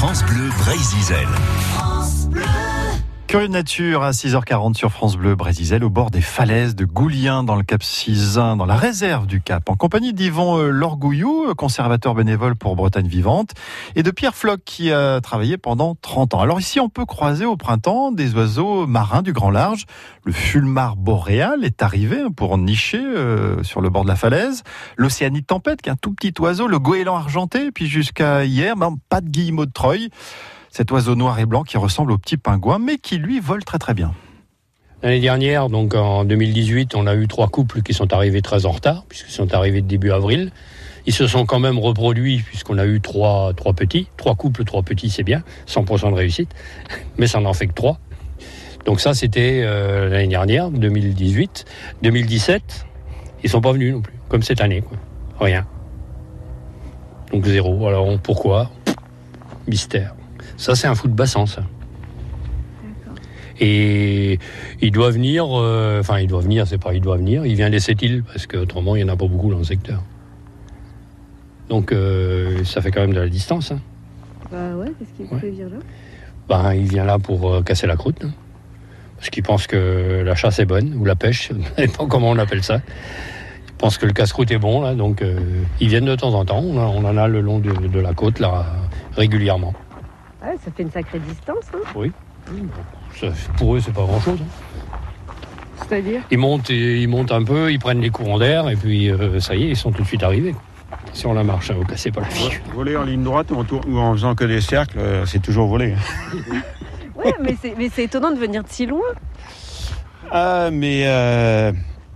France Bleu Brésil. Curieux de nature à 6h40 sur France Bleu Brésil, au bord des falaises de Goulien dans le Cap Cisin, dans la réserve du Cap, en compagnie d'Yvon euh, Lorgouillou, conservateur bénévole pour Bretagne Vivante, et de Pierre Floch qui a travaillé pendant 30 ans. Alors ici, on peut croiser au printemps des oiseaux marins du grand large. Le fulmar boréal est arrivé pour nicher euh, sur le bord de la falaise. L'océanite tempête, qui est un tout petit oiseau, le goéland argenté, puis jusqu'à hier, ben, pas de guillemot de Troyes cet oiseau noir et blanc qui ressemble au petit pingouin, mais qui lui vole très très bien. L'année dernière, donc en 2018, on a eu trois couples qui sont arrivés très en retard, puisqu'ils sont arrivés début avril. Ils se sont quand même reproduits, puisqu'on a eu trois, petits. Trois couples, trois petits, c'est bien, 100% de réussite, mais ça n'en fait que trois. Donc ça, c'était euh, l'année dernière, 2018. 2017, ils sont pas venus non plus, comme cette année. Rien. Donc zéro. Alors pourquoi? Mystère. Ça, c'est un fou de bassin, ça. Et il doit venir, euh, enfin, il doit venir, c'est pas il doit venir, il vient des sept îles, parce qu'autrement, il n'y en a pas beaucoup dans le secteur. Donc, euh, ça fait quand même de la distance. Hein. Bah ouais, qu'est-ce qu'il ouais. venir là? Bah, Il vient là pour euh, casser la croûte. Hein. Parce qu'il pense que la chasse est bonne, ou la pêche, je ne sais pas comment on appelle ça. Il pense que le casse-croûte est bon, là, donc ils viennent de temps en temps. On, en a le long de, de la côte, là, régulièrement. Ouais, ça fait une sacrée distance. Hein oui. Ça, pour eux, c'est pas grand-chose. Hein. C'est-à-dire ils montent, ils montent un peu, ils prennent les courants d'air, et puis euh, ça y est, ils sont tout de suite arrivés. Si on la marche, vous cassez pas la figure. Voler en ligne droite ou en, tour, ou en faisant que des cercles, euh, c'est toujours voler. ouais, mais c'est étonnant de venir de si loin. Ah, mais euh,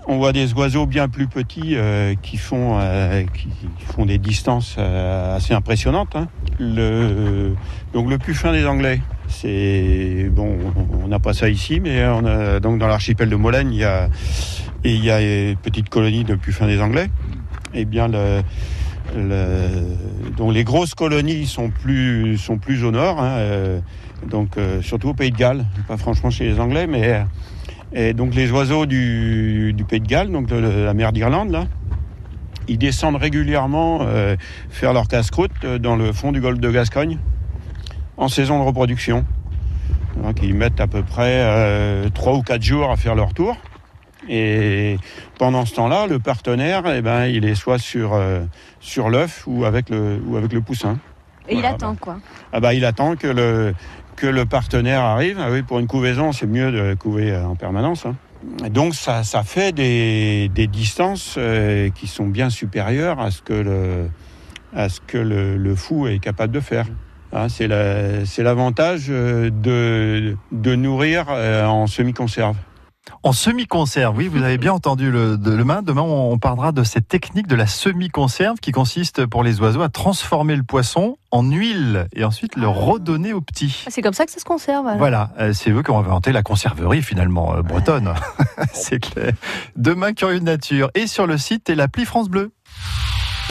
on voit des oiseaux bien plus petits euh, qui, font, euh, qui font des distances euh, assez impressionnantes. Hein. Le, donc le plus fin des Anglais, c'est bon, on n'a pas ça ici, mais on a, donc dans l'archipel de Molène, il y a il y a une petite colonie de puffins des Anglais. Eh bien, le, le, donc les grosses colonies sont plus sont plus au nord, hein, donc surtout au Pays de Galles, pas franchement chez les Anglais, mais et donc les oiseaux du, Pays de Galles, donc de la mer d'Irlande, là, ils descendent régulièrement euh, faire leur casse-croûte euh, dans le fond du golfe de Gascogne en saison de reproduction. Donc ils mettent à peu près euh, 3 ou 4 jours à faire leur tour. Et pendant ce temps-là, le partenaire, eh ben, il est soit sur, euh, sur l'œuf ou, ou avec le poussin. Et voilà, il attend quoi ah bah, Il attend que le, que le partenaire arrive. Ah oui, pour une couvaison, c'est mieux de couver euh, en permanence. Hein. Donc ça, ça fait des, des distances euh, qui sont bien supérieures à ce que le, à ce que le, le fou est capable de faire. Hein, c'est l'avantage euh, de, de nourrir en semi-conserve. En semi-conserve, oui, vous avez bien entendu le, demain. Demain, on parlera de cette technique de la semi-conserve qui consiste pour les oiseaux à transformer le poisson en huile et ensuite le redonner aux petits. Ah, c'est comme ça que ça se conserve. Voilà, euh, c'est eux qui ont inventé la conserverie finalement euh, bretonne. c'est clair. Demain, curieux de nature et sur le site et l'appli France Bleu.